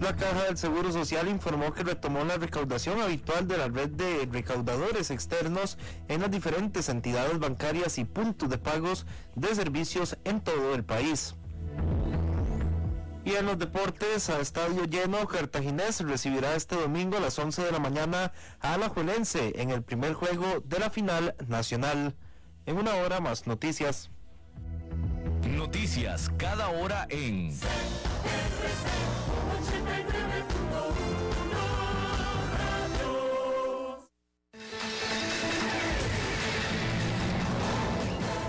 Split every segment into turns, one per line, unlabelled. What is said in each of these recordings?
La Caja del Seguro Social informó que retomó la recaudación habitual de la red de recaudadores externos en las diferentes entidades bancarias y puntos de pagos de servicios en todo el país. Y en los deportes, a estadio lleno, Cartaginés recibirá este domingo a las 11 de la mañana a Alajuelense en el primer juego de la final nacional. En una hora más noticias.
Noticias cada hora en...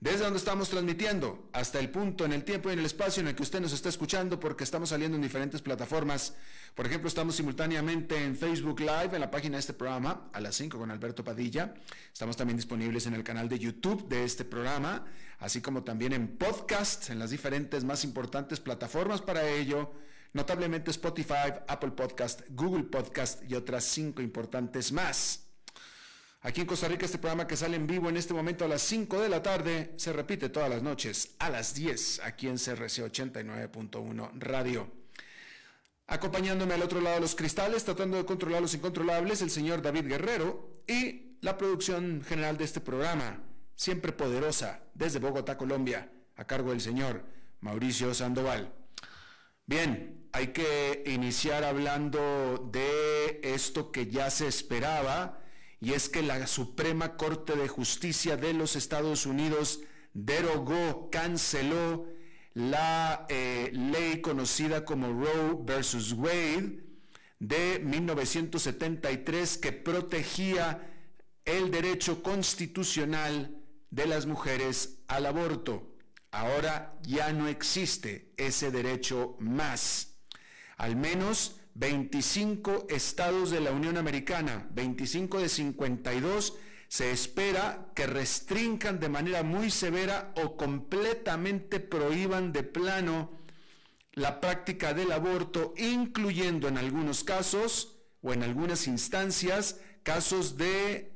desde donde estamos transmitiendo hasta el punto en el tiempo y en el espacio en el que usted nos está escuchando, porque estamos saliendo en diferentes plataformas. Por ejemplo, estamos simultáneamente en Facebook Live, en la página de este programa, a las 5 con Alberto Padilla. Estamos también disponibles en el canal de YouTube de este programa, así como también en podcast, en las diferentes más importantes plataformas para ello, notablemente Spotify, Apple Podcast, Google Podcast y otras cinco importantes más. Aquí en Costa Rica este programa que sale en vivo en este momento a las 5 de la tarde se repite todas las noches a las 10 aquí en CRC 89.1 Radio. Acompañándome al otro lado de los cristales, tratando de controlar los incontrolables, el señor David Guerrero y la producción general de este programa, siempre poderosa, desde Bogotá, Colombia, a cargo del señor Mauricio Sandoval. Bien, hay que iniciar hablando de esto que ya se esperaba, y es que la Suprema Corte de Justicia de los Estados Unidos derogó, canceló la eh, ley conocida como Roe versus Wade de 1973 que protegía el derecho constitucional de las mujeres al aborto. Ahora ya no existe ese derecho más. Al menos 25 estados de la Unión Americana, 25 de 52, se espera que restrinjan de manera muy severa o completamente prohíban de plano la práctica del aborto, incluyendo en algunos casos o en algunas instancias casos de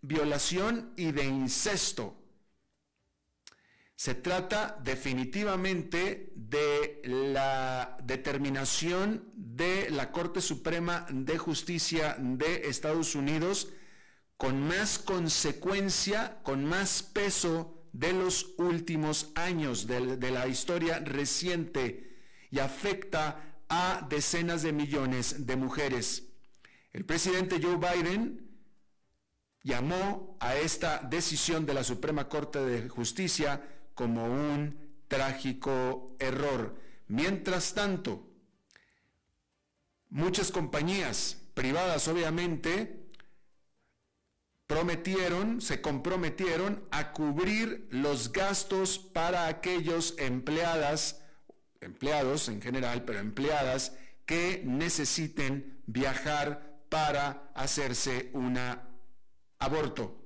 violación y de incesto. Se trata definitivamente de la determinación de la Corte Suprema de Justicia de Estados Unidos con más consecuencia, con más peso de los últimos años de, la historia reciente y afecta a decenas de millones de mujeres. El presidente Joe Biden llamó a esta decisión de la Suprema Corte de Justicia como un trágico error. Mientras tanto, muchas compañías privadas obviamente prometieron, se comprometieron a cubrir los gastos para aquellos empleadas, empleados en general, pero empleadas que necesiten viajar para hacerse un aborto.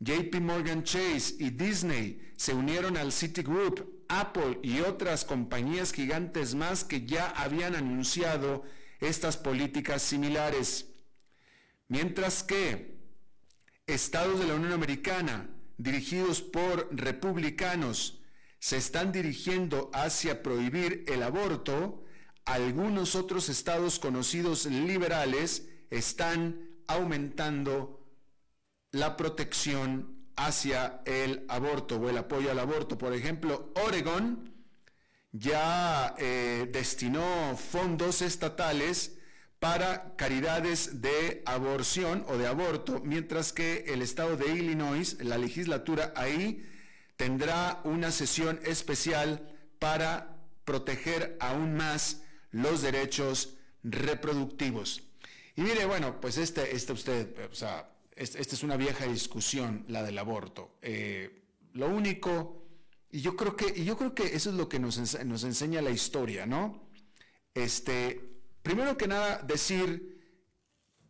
JP Morgan Chase y Disney se unieron al Citigroup, Apple y otras compañías gigantes más que ya habían anunciado estas políticas similares. Mientras que estados de la Unión Americana dirigidos por republicanos se están dirigiendo hacia prohibir el aborto, algunos otros estados conocidos liberales están aumentando la protección hacia el aborto o el apoyo al aborto. Por ejemplo, Oregon ya eh, destinó fondos estatales para caridades de aborción o de aborto, mientras que el estado de Illinois, la legislatura ahí, tendrá una sesión especial para proteger aún más los derechos reproductivos. Y mire, bueno, pues este, este usted, o sea, esta es una vieja discusión, la del aborto. Eh, lo único, y yo creo que, y yo creo que eso es lo que nos, nos enseña la historia, ¿no? Este, primero que nada, decir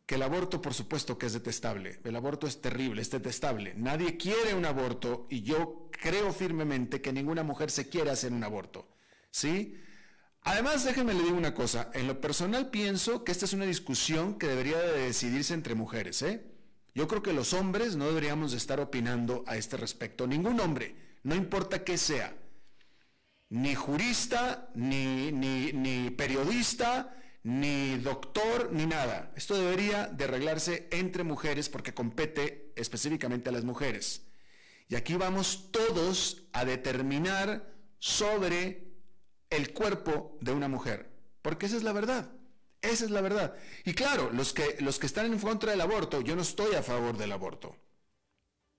que el aborto, por supuesto que es detestable. El aborto es terrible, es detestable. Nadie quiere un aborto y yo creo firmemente que ninguna mujer se quiere hacer un aborto. ¿Sí? Además, déjenme le digo una cosa. En lo personal pienso que esta es una discusión que debería de decidirse entre mujeres. ¿eh? Yo creo que los hombres no deberíamos de estar opinando a este respecto. Ningún hombre, no importa qué sea. Ni jurista, ni periodista, ni doctor, ni nada. Esto debería de arreglarse entre mujeres porque compete específicamente a las mujeres. Y aquí vamos todos a determinar sobre el cuerpo de una mujer, porque esa es la verdad. Esa es la verdad. Y claro, los que, los que están en contra del aborto, yo no estoy a favor del aborto.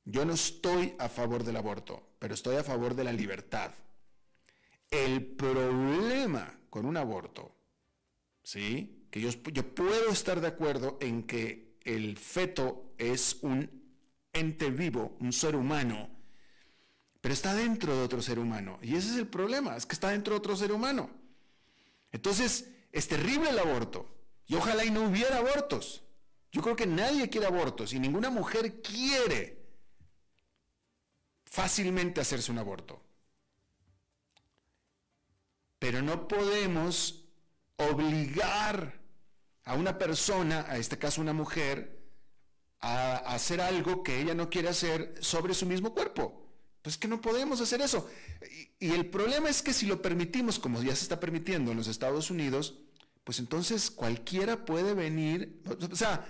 Yo no estoy a favor del aborto, pero estoy a favor de la libertad. El problema con un aborto ¿sí? Que yo, yo puedo estar de acuerdo en que el feto es un ente vivo, un ser humano, pero está dentro de otro ser humano. Y ese es el problema, es que está dentro de otro ser humano. Entonces, es terrible el aborto. Y ojalá y no hubiera abortos. Yo creo que nadie quiere abortos y ninguna mujer quiere fácilmente hacerse un aborto. Pero no podemos obligar a una persona, a este caso una mujer, a, hacer algo que ella no quiere hacer sobre su mismo cuerpo. Pues que no podemos hacer eso. Y, y, el problema es que si lo permitimos, como ya se está permitiendo en los Estados Unidos, pues entonces cualquiera puede venir, o sea,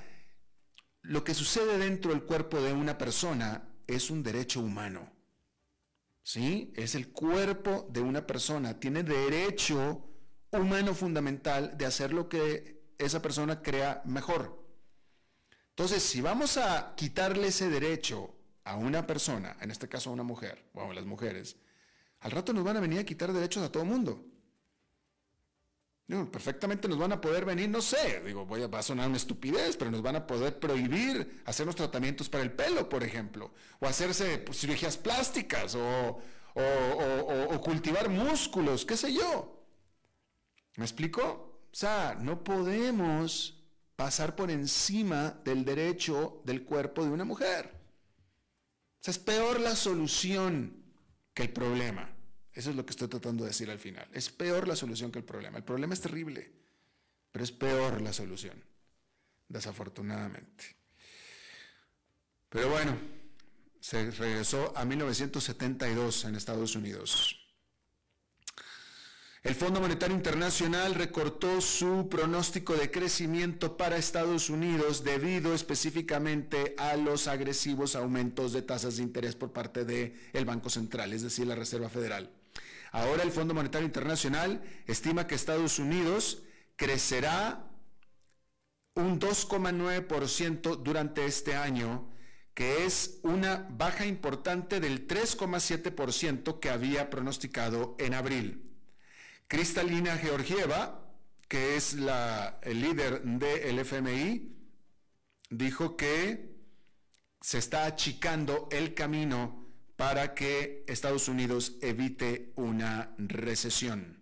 lo que sucede dentro del cuerpo de una persona es un derecho humano. ¿Sí? Es el cuerpo de una persona, tiene derecho humano fundamental de hacer lo que esa persona crea mejor. Entonces, si vamos a quitarle ese derecho a una persona, en este caso a una mujer, o a las mujeres, al rato nos van a venir a quitar derechos a todo el mundo. Perfectamente nos van a poder venir, no sé, digo, voy a, va a sonar una estupidez, pero nos van a poder prohibir hacernos tratamientos para el pelo, por ejemplo, o hacerse pues, cirugías plásticas, o, o cultivar músculos, qué sé yo. ¿Me explico? O sea, no podemos pasar por encima del derecho del cuerpo de una mujer. O sea, es peor la solución que el problema. Eso es lo que estoy tratando de decir al final. Es peor la solución que el problema. El problema es terrible, pero es peor la solución, desafortunadamente. Pero bueno, se regresó a 1972 en Estados Unidos. El Fondo Monetario Internacional recortó su pronóstico de crecimiento para Estados Unidos debido específicamente a los agresivos aumentos de tasas de interés por parte del Banco Central, es decir, la Reserva Federal. Ahora el Fondo Monetario Internacional estima que Estados Unidos crecerá un 2,9% durante este año, que es una baja importante del 3,7% que había pronosticado en abril. Cristalina Georgieva, que es la, el líder del FMI, dijo que se está achicando el camino para que Estados Unidos evite una recesión.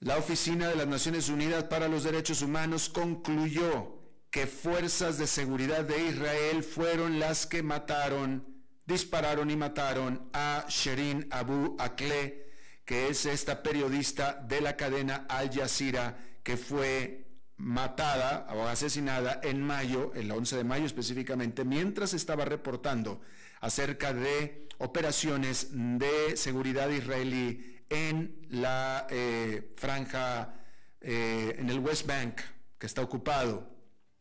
La Oficina de las Naciones Unidas para los Derechos Humanos concluyó que fuerzas de seguridad de Israel fueron las que mataron, dispararon y mataron a Sherin Abu Akleh, que es esta periodista de la cadena Al Jazeera que fue matada o asesinada en mayo, el 11 de mayo específicamente, mientras estaba reportando acerca de operaciones de seguridad israelí en la eh, franja, eh, en el West Bank, que está ocupado.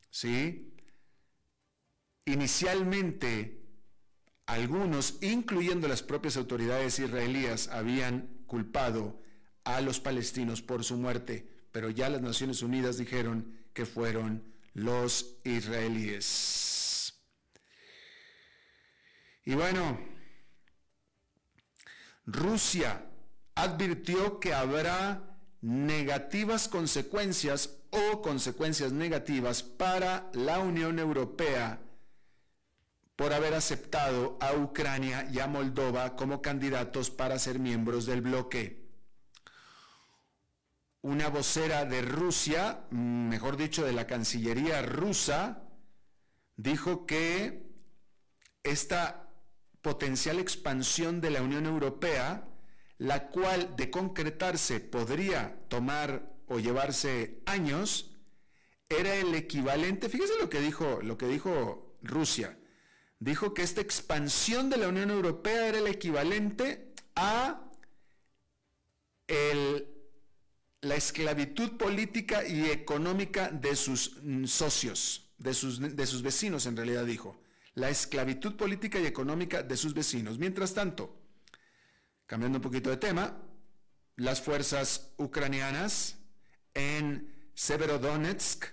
¿Sí? Inicialmente, algunos, incluyendo las propias autoridades israelíes, habían culpado a los palestinos por su muerte, pero ya las Naciones Unidas dijeron que fueron los israelíes. Y bueno, Rusia advirtió que habrá negativas consecuencias o consecuencias negativas para la Unión Europea por haber aceptado a Ucrania y a Moldova como candidatos para ser miembros del bloque. Una vocera de Rusia, mejor dicho, de la Cancillería rusa, dijo que esta potencial expansión de la Unión Europea, la cual de concretarse podría tomar o llevarse años, era el equivalente, fíjese lo que dijo, lo que dijo Rusia, dijo que esta expansión de la Unión Europea era el equivalente a la esclavitud política y económica de sus mm, socios, de sus, de sus vecinos en realidad dijo, la esclavitud política y económica de sus vecinos. Mientras tanto, cambiando un poquito de tema, las fuerzas ucranianas en Severodonetsk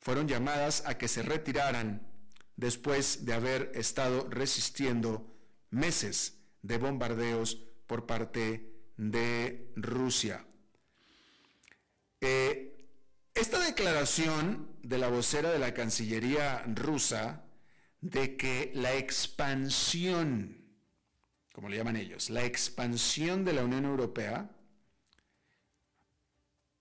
fueron llamadas a que se retiraran después de haber estado resistiendo meses de bombardeos por parte de Rusia. Eh, esta declaración de la vocera de la Cancillería rusa de que la expansión, como le llaman ellos, la expansión de la Unión Europea,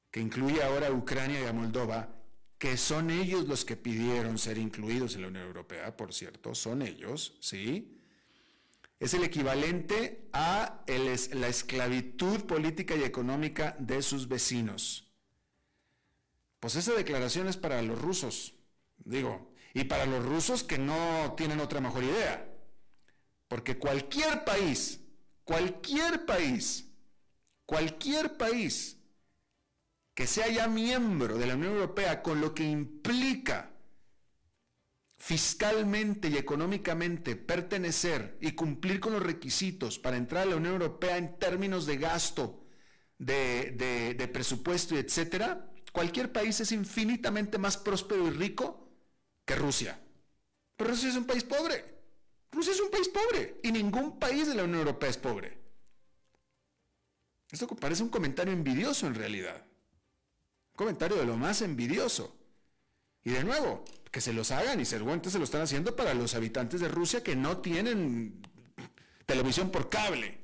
que incluye ahora a Ucrania y a Moldova, que son ellos los que pidieron ser incluidos en la Unión Europea, por cierto, son ellos, ¿sí? Es el equivalente a la esclavitud política y económica de sus vecinos. Pues esa declaración es para los rusos, digo, y para los rusos que no tienen otra mejor idea. Porque cualquier país, cualquier país, cualquier país que sea ya miembro de la Unión Europea con lo que implica fiscalmente y económicamente pertenecer y cumplir con los requisitos para entrar a la Unión Europea en términos de gasto, de, presupuesto y etcétera, cualquier país es infinitamente más próspero y rico que Rusia. Pero Rusia es un país pobre. Rusia es un país pobre y ningún país de la Unión Europea es pobre. Esto parece un comentario envidioso en realidad comentario de lo más envidioso. Y de nuevo, que se los hagan y seguramente se lo están haciendo para los habitantes de Rusia que no tienen televisión por cable.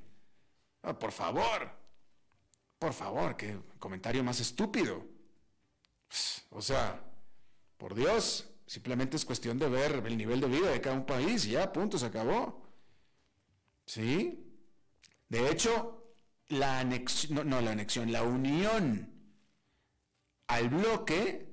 Ah, por favor, por favor, qué comentario más estúpido. O sea, por Dios, simplemente es cuestión de ver el nivel de vida de cada un país y ya, punto, se acabó. ¿Sí? De hecho, la anexión, no la anexión, la unión al bloque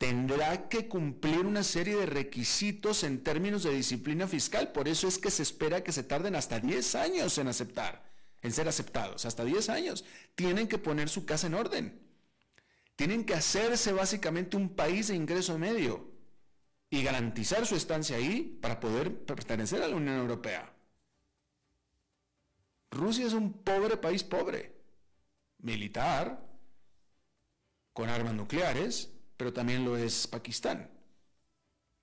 tendrá que cumplir una serie de requisitos en términos de disciplina fiscal. Por eso es que se espera que se tarden hasta 10 años en aceptar, en ser aceptados. Hasta 10 años. Tienen que poner su casa en orden. Tienen que hacerse básicamente un país de ingreso medio y garantizar su estancia ahí para poder pertenecer a la Unión Europea. Rusia es un pobre país pobre, militar, con armas nucleares, pero también lo es Pakistán.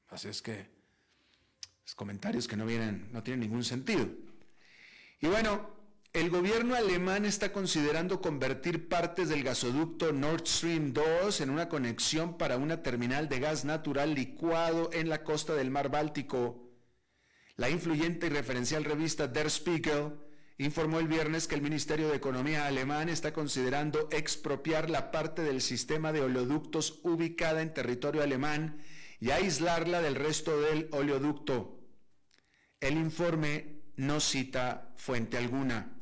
Así es que es comentarios que no vienen, no tienen ningún sentido. Y bueno, el gobierno alemán está considerando convertir partes del gasoducto Nord Stream 2 en una conexión para una terminal de gas natural licuado en la costa del mar Báltico. La influyente y referencial revista Der Spiegel informó el viernes que el Ministerio de Economía alemán está considerando expropiar la parte del sistema de oleoductos ubicada en territorio alemán y aislarla del resto del oleoducto. El informe no cita fuente alguna.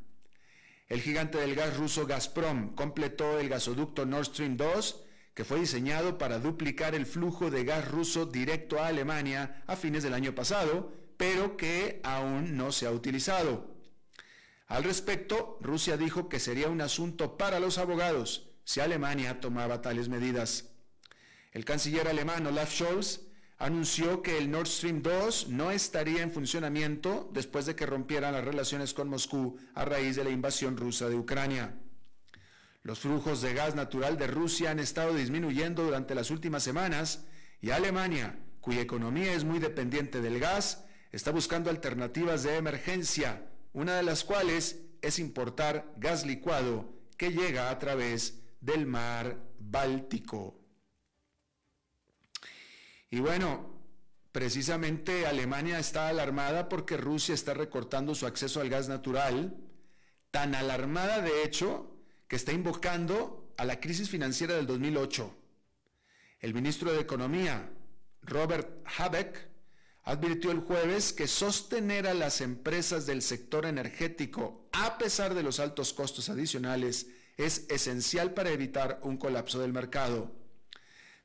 El gigante del gas ruso Gazprom completó el gasoducto Nord Stream 2 que fue diseñado para duplicar el flujo de gas ruso directo a Alemania a fines del año pasado, pero que aún no se ha utilizado. Al respecto, Rusia dijo que sería un asunto para los abogados si Alemania tomaba tales medidas. El canciller alemán Olaf Scholz anunció que el Nord Stream 2 no estaría en funcionamiento después de que rompieran las relaciones con Moscú a raíz de la invasión rusa de Ucrania. Los flujos de gas natural de Rusia han estado disminuyendo durante las últimas semanas y Alemania, cuya economía es muy dependiente del gas, está buscando alternativas de emergencia, una de las cuales es importar gas licuado que llega a través del mar Báltico. Y bueno, precisamente Alemania está alarmada porque Rusia está recortando su acceso al gas natural, tan alarmada de hecho que está invocando a la crisis financiera del 2008. El ministro de Economía, Robert Habeck, advirtió el jueves que sostener a las empresas del sector energético, a pesar de los altos costos adicionales, es esencial para evitar un colapso del mercado.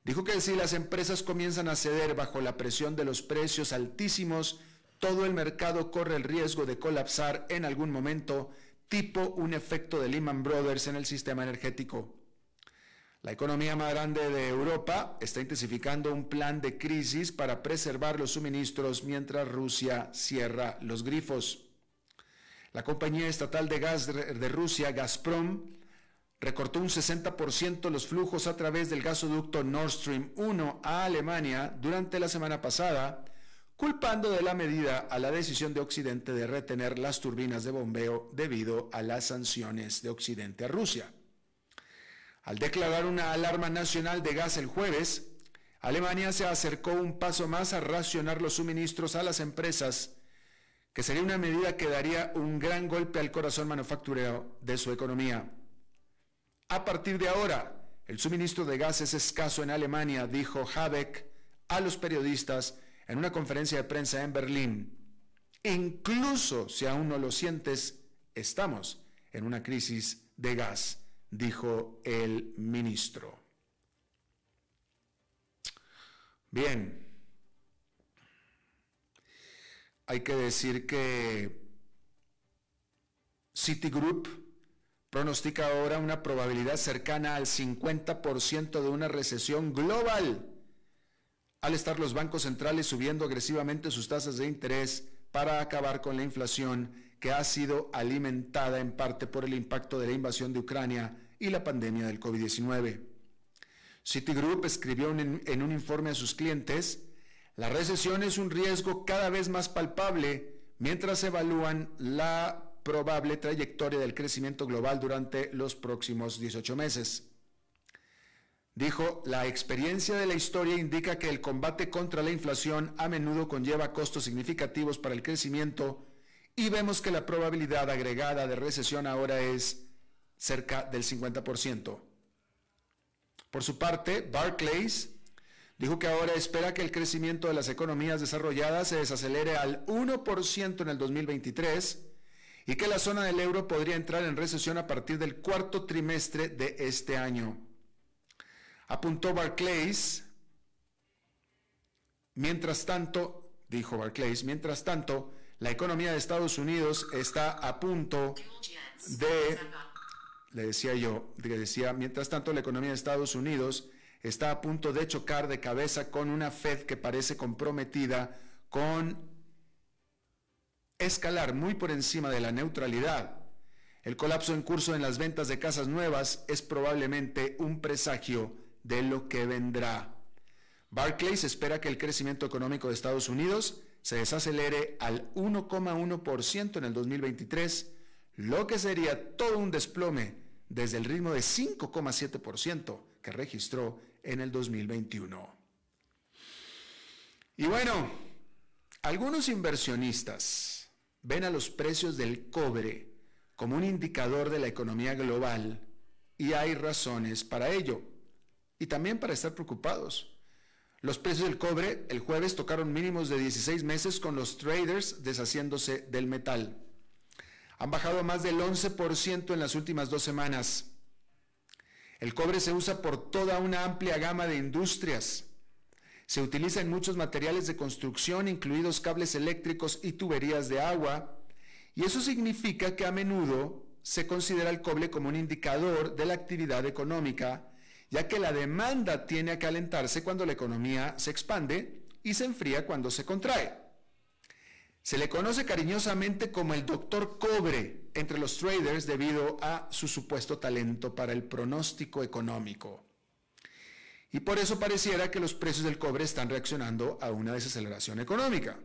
Dijo que si las empresas comienzan a ceder bajo la presión de los precios altísimos, todo el mercado corre el riesgo de colapsar en algún momento, tipo un efecto de Lehman Brothers en el sistema energético. La economía más grande de Europa está intensificando un plan de crisis para preservar los suministros mientras Rusia cierra los grifos. La compañía estatal de gas de Rusia, Gazprom, recortó un 60% los flujos a través del gasoducto Nord Stream 1 a Alemania durante la semana pasada, culpando de la medida a la decisión de Occidente de retener las turbinas de bombeo debido a las sanciones de Occidente a Rusia. Al declarar una alarma nacional de gas el jueves, Alemania se acercó un paso más a racionar los suministros a las empresas, que sería una medida que daría un gran golpe al corazón manufacturero de su economía. A partir de ahora, el suministro de gas es escaso en Alemania, dijo Habeck a los periodistas en una conferencia de prensa en Berlín. Incluso si aún no lo sientes, estamos en una crisis de gas, dijo el ministro. Bien, hay que decir que Citigroup pronostica ahora una probabilidad cercana al 50% de una recesión global, al estar los bancos centrales subiendo agresivamente sus tasas de interés para acabar con la inflación que ha sido alimentada en parte por el impacto de la invasión de Ucrania y la pandemia del COVID-19. Citigroup escribió en un informe a sus clientes, la recesión es un riesgo cada vez más palpable mientras evalúan la probable trayectoria del crecimiento global durante los próximos 18 meses. Dijo, la experiencia de la historia indica que el combate contra la inflación a menudo conlleva costos significativos para el crecimiento y vemos que la probabilidad agregada de recesión ahora es cerca del 50%. Por su parte, Barclays dijo que ahora espera que el crecimiento de las economías desarrolladas se desacelere al 1% en el 2023 y que la zona del euro podría entrar en recesión a partir del cuarto trimestre de este año. Apuntó Barclays, mientras tanto, dijo Barclays, mientras tanto, la economía de Estados Unidos está a punto de, le decía yo, le decía, mientras tanto la economía de Estados Unidos está a punto de chocar de cabeza con una Fed que parece comprometida con escalar muy por encima de la neutralidad. El colapso en curso en las ventas de casas nuevas es probablemente un presagio de lo que vendrá. Barclays espera que el crecimiento económico de Estados Unidos se desacelere al 1,1% en el 2023, lo que sería todo un desplome desde el ritmo de 5,7% que registró en el 2021. Y bueno, algunos inversionistas ven a los precios del cobre como un indicador de la economía global y hay razones para ello y también para estar preocupados. Los precios del cobre el jueves tocaron mínimos de 16 meses con los traders deshaciéndose del metal. Han bajado más del 11% en las últimas dos semanas. El cobre se usa por toda una amplia gama de industrias. Se utiliza en muchos materiales de construcción, incluidos cables eléctricos y tuberías de agua, y eso significa que a menudo se considera el cobre como un indicador de la actividad económica, ya que la demanda tiene a calentarse cuando la economía se expande y se enfría cuando se contrae. Se le conoce cariñosamente como el doctor cobre entre los traders debido a su supuesto talento para el pronóstico económico. Y por eso pareciera que los precios del cobre están reaccionando a una desaceleración económica.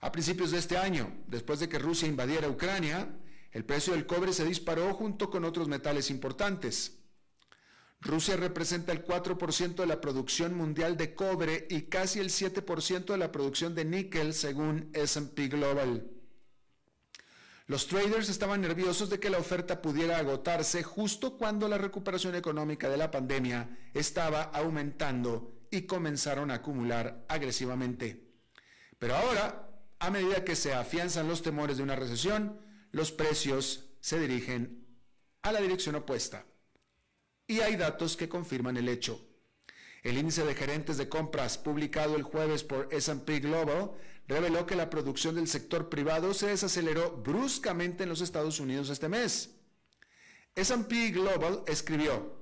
A principios de este año, después de que Rusia invadiera Ucrania, el precio del cobre se disparó junto con otros metales importantes. Rusia representa el 4% de la producción mundial de cobre y casi el 7% de la producción de níquel según SP Global. Los traders estaban nerviosos de que la oferta pudiera agotarse justo cuando la recuperación económica de la pandemia estaba aumentando y comenzaron a acumular agresivamente. Pero ahora, a medida que se afianzan los temores de una recesión, los precios se dirigen a la dirección opuesta. Y hay datos que confirman el hecho. El índice de gerentes de compras publicado el jueves por SP Global reveló que la producción del sector privado se desaceleró bruscamente en los Estados Unidos este mes. SP Global escribió,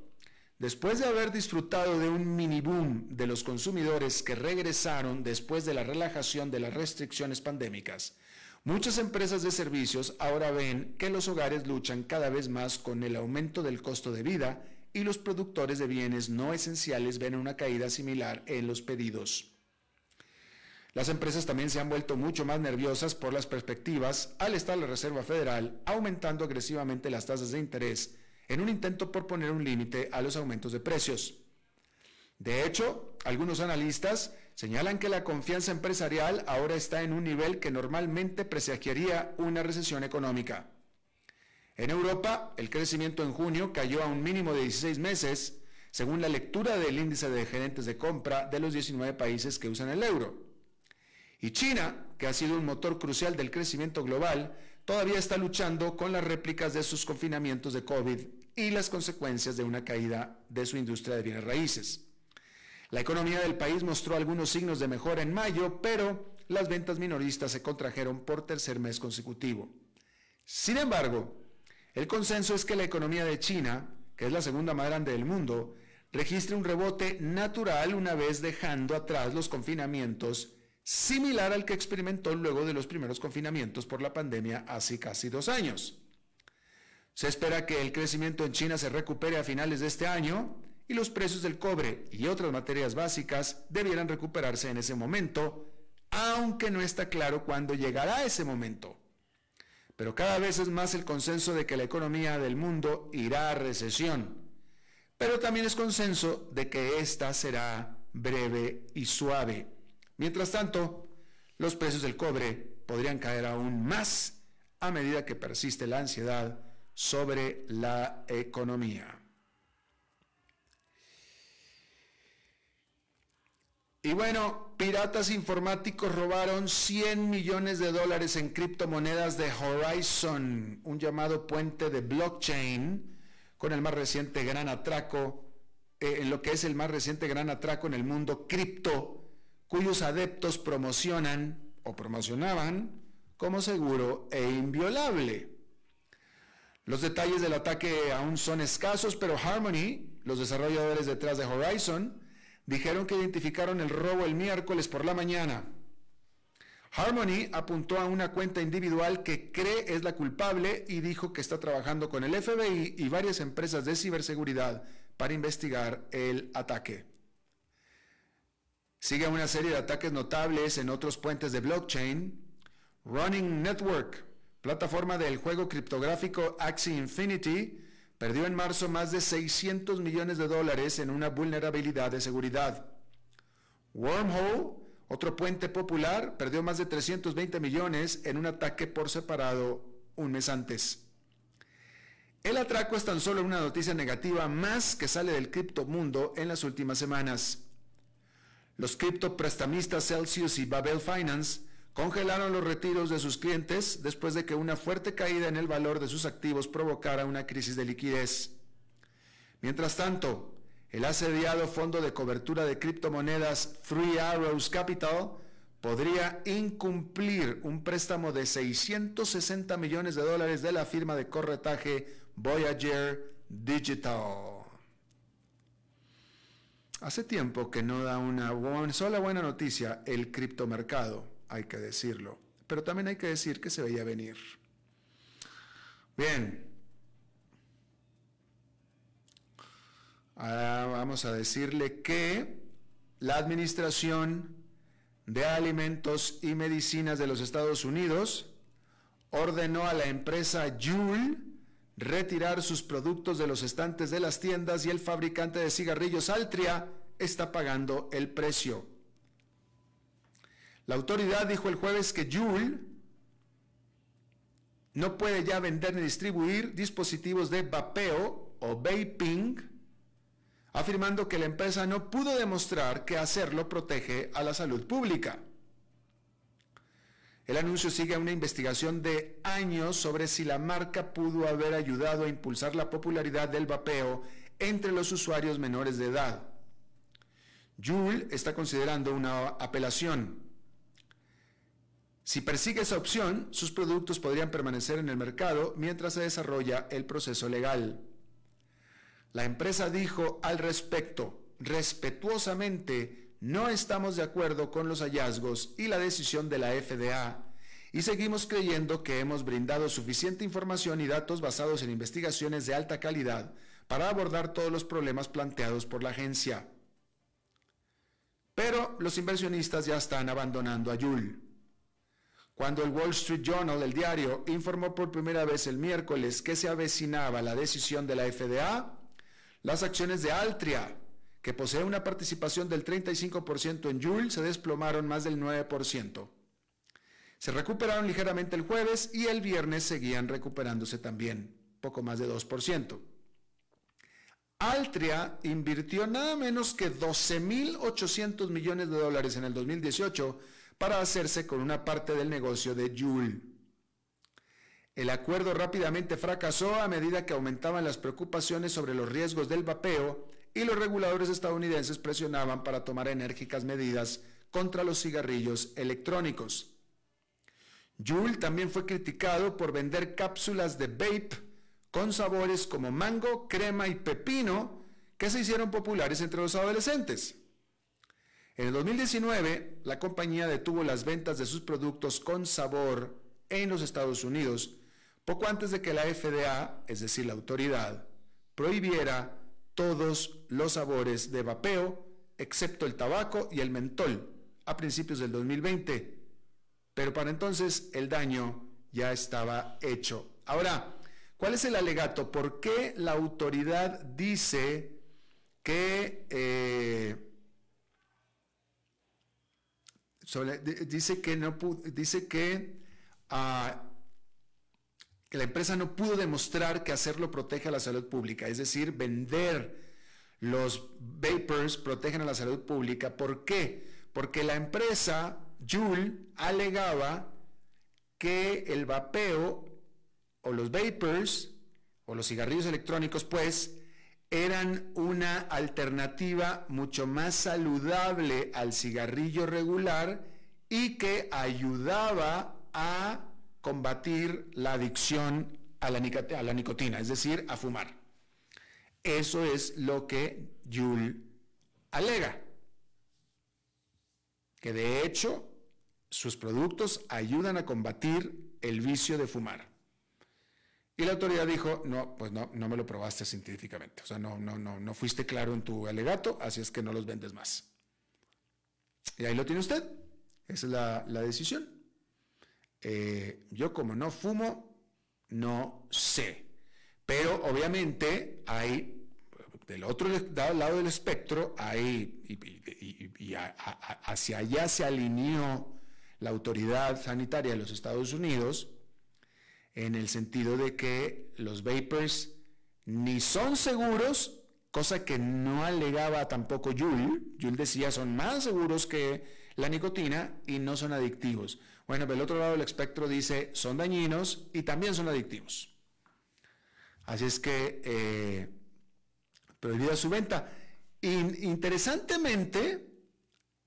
después de haber disfrutado de un mini boom de los consumidores que regresaron después de la relajación de las restricciones pandémicas, Muchas empresas de servicios ahora ven que los hogares luchan cada vez más con el aumento del costo de vida y los productores de bienes no esenciales ven una caída similar en los pedidos. Las empresas también se han vuelto mucho más nerviosas por las perspectivas al estar la Reserva Federal aumentando agresivamente las tasas de interés en un intento por poner un límite a los aumentos de precios. De hecho, algunos analistas señalan que la confianza empresarial ahora está en un nivel que normalmente presagiaría una recesión económica. En Europa, el crecimiento en junio cayó a un mínimo de 16 meses, según la lectura del índice de gerentes de compra de los 19 países que usan el euro. Y China, que ha sido un motor crucial del crecimiento global, todavía está luchando con las réplicas de sus confinamientos de COVID y las consecuencias de una caída de su industria de bienes raíces. La economía del país mostró algunos signos de mejora en mayo, pero las ventas minoristas se contrajeron por tercer mes consecutivo. Sin embargo, el consenso es que la economía de China, que es la segunda más grande del mundo, registre un rebote natural una vez dejando atrás los confinamientos, similar al que experimentó luego de los primeros confinamientos por la pandemia hace casi dos años. Se espera que el crecimiento en China se recupere a finales de este año y los precios del cobre y otras materias básicas debieran recuperarse en ese momento, aunque no está claro cuándo llegará ese momento. Pero cada vez es más el consenso de que la economía del mundo irá a recesión, pero también es consenso de que esta será breve y suave. Mientras tanto, los precios del cobre podrían caer aún más a medida que persiste la ansiedad sobre la economía. Y bueno, piratas informáticos robaron 100 millones de dólares en criptomonedas de Horizon, un llamado puente de blockchain, con el más reciente gran atraco, eh, en lo que es el más reciente gran atraco en el mundo cripto, cuyos adeptos promocionan o promocionaban como seguro e inviolable. Los detalles del ataque aún son escasos, pero Harmony, los desarrolladores detrás de Horizon, dijeron que identificaron el robo el miércoles por la mañana. Harmony apuntó a una cuenta individual que cree es la culpable y dijo que está trabajando con el FBI y varias empresas de ciberseguridad para investigar el ataque. Sigue una serie de ataques notables en otros puentes de blockchain. Running Network, plataforma del juego criptográfico Axie Infinity, perdió en marzo más de 600 millones de dólares en una vulnerabilidad de seguridad. Wormhole, otro puente popular, perdió más de 320 millones en un ataque por separado un mes antes. El atraco es tan solo una noticia negativa más que sale del criptomundo en las últimas semanas. Los criptoprestamistas Celsius y Babel Finance congelaron los retiros de sus clientes después de que una fuerte caída en el valor de sus activos provocara una crisis de liquidez. Mientras tanto, el asediado fondo de cobertura de criptomonedas Three Arrows Capital podría incumplir un préstamo de 660 millones de dólares de la firma de corretaje Voyager Digital. Hace tiempo que no da una sola buena noticia el criptomercado, hay que decirlo, pero también hay que decir que se veía venir. Bien, Ahora vamos a decirle que la Administración de Alimentos y Medicinas de los Estados Unidos ordenó a la empresa Juul retirar sus productos de los estantes de las tiendas y el fabricante de cigarrillos Altria está pagando el precio. La autoridad dijo el jueves que Juul no puede ya vender ni distribuir dispositivos de vapeo o vaping afirmando que la empresa no pudo demostrar que hacerlo protege a la salud pública. El anuncio sigue una investigación de años sobre si la marca pudo haber ayudado a impulsar la popularidad del vapeo entre los usuarios menores de edad. Juul está considerando una apelación. Si persigue esa opción, sus productos podrían permanecer en el mercado mientras se desarrolla el proceso legal. La empresa dijo al respecto, respetuosamente, no estamos de acuerdo con los hallazgos y la decisión de la FDA y seguimos creyendo que hemos brindado suficiente información y datos basados en investigaciones de alta calidad para abordar todos los problemas planteados por la agencia. Pero los inversionistas ya están abandonando a Yul. Cuando el Wall Street Journal, el diario, informó por primera vez el miércoles que se avecinaba la decisión de la FDA, las acciones de Altria, que posee una participación del 35% en Joule, se desplomaron más del 9%. Se recuperaron ligeramente el jueves y el viernes seguían recuperándose también, poco más de 2%. Altria invirtió nada menos que 12.800 millones de dólares en el 2018 para hacerse con una parte del negocio de Joule. El acuerdo rápidamente fracasó a medida que aumentaban las preocupaciones sobre los riesgos del vapeo y los reguladores estadounidenses presionaban para tomar enérgicas medidas contra los cigarrillos electrónicos. Juul también fue criticado por vender cápsulas de vape con sabores como mango, crema y pepino que se hicieron populares entre los adolescentes. En el 2019, la compañía detuvo las ventas de sus productos con sabor en los Estados Unidos poco antes de que la FDA, es decir, la autoridad, prohibiera todos los sabores de vapeo, excepto el tabaco y el mentol, a principios del 2020. Pero para entonces el daño ya estaba hecho. Ahora, ¿cuál es el alegato? ¿Por qué la autoridad dice que... Eh, dice que no dice que ah, que la empresa no pudo demostrar que hacerlo protege a la salud pública, es decir, vender los vapors protegen a la salud pública. ¿Por qué? Porque la empresa, Juul, alegaba que el vapeo o los vapors o los cigarrillos electrónicos, pues, eran una alternativa mucho más saludable al cigarrillo regular y que ayudaba a combatir la adicción a la, nicotina, es decir, a fumar. Eso es lo que Jules alega. Que de hecho sus productos ayudan a combatir el vicio de fumar. Y la autoridad dijo, no, pues no, no me lo probaste científicamente. O sea, no, no, no, no fuiste claro en tu alegato, así es que no los vendes más. Y ahí lo tiene usted. Esa es la, la decisión. Eh, yo como no fumo, no sé. Pero obviamente hay, del otro lado del espectro, hay, y, hacia allá se alineó la autoridad sanitaria de los Estados Unidos, en el sentido de que los vapors ni son seguros, cosa que no alegaba tampoco Jules. Jules decía son más seguros que la nicotina y no son adictivos. Bueno, del otro lado del espectro dice, son dañinos y también son adictivos. Así es que eh, prohibida su venta. interesantemente,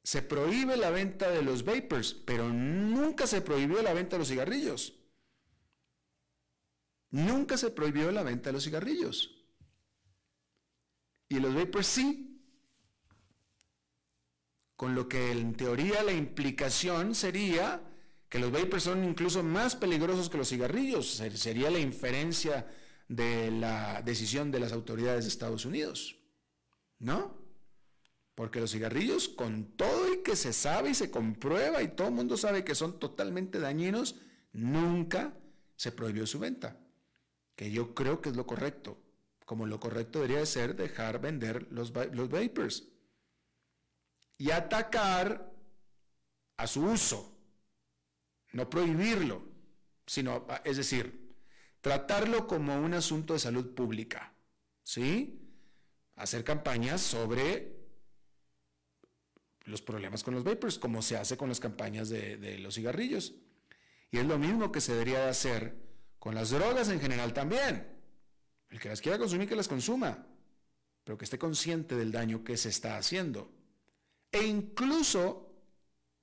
se prohíbe la venta de los vapors, pero nunca se prohibió la venta de los cigarrillos. Nunca se prohibió la venta de los cigarrillos. Y los vapors sí. Con lo que en teoría la implicación sería que los vapors son incluso más peligrosos que los cigarrillos. Sería la inferencia de la decisión de las autoridades de Estados Unidos. ¿No? Porque los cigarrillos, con todo y que se sabe y se comprueba y todo el mundo sabe que son totalmente dañinos, nunca se prohibió su venta. Que yo creo que es lo correcto. Como lo correcto debería ser dejar vender los, los. Y atacar a su uso. No prohibirlo, sino, es decir, tratarlo como un asunto de salud pública. ¿Sí? Hacer campañas sobre los problemas con los vapors, como se hace con las campañas de, los cigarrillos. Y es lo mismo que se debería hacer con las drogas en general también. El que las quiera consumir, que las consuma, pero que esté consciente del daño que se está haciendo. E incluso,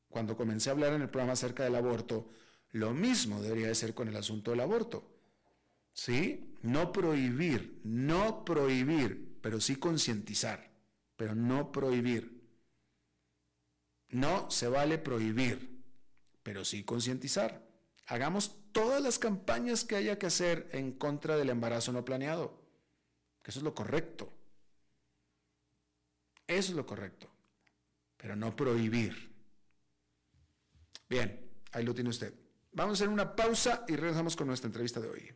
cuando comencé a hablar en el programa acerca del aborto, lo mismo debería de ser con el asunto del aborto. ¿Sí? No prohibir, no prohibir, pero sí concientizar, pero no prohibir. No se vale prohibir, pero sí concientizar. Hagamos todas las campañas que haya que hacer en contra del embarazo no planeado, que eso es lo correcto. Eso es lo correcto, pero no prohibir. Bien, ahí lo tiene usted. Vamos a hacer una pausa y regresamos con nuestra entrevista de hoy.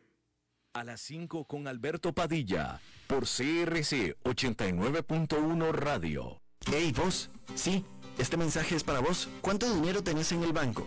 A las 5 con Alberto Padilla, por CRC 89.1 Radio.
Hey, vos, sí este mensaje es para vos. ¿Cuánto dinero tenés en el banco?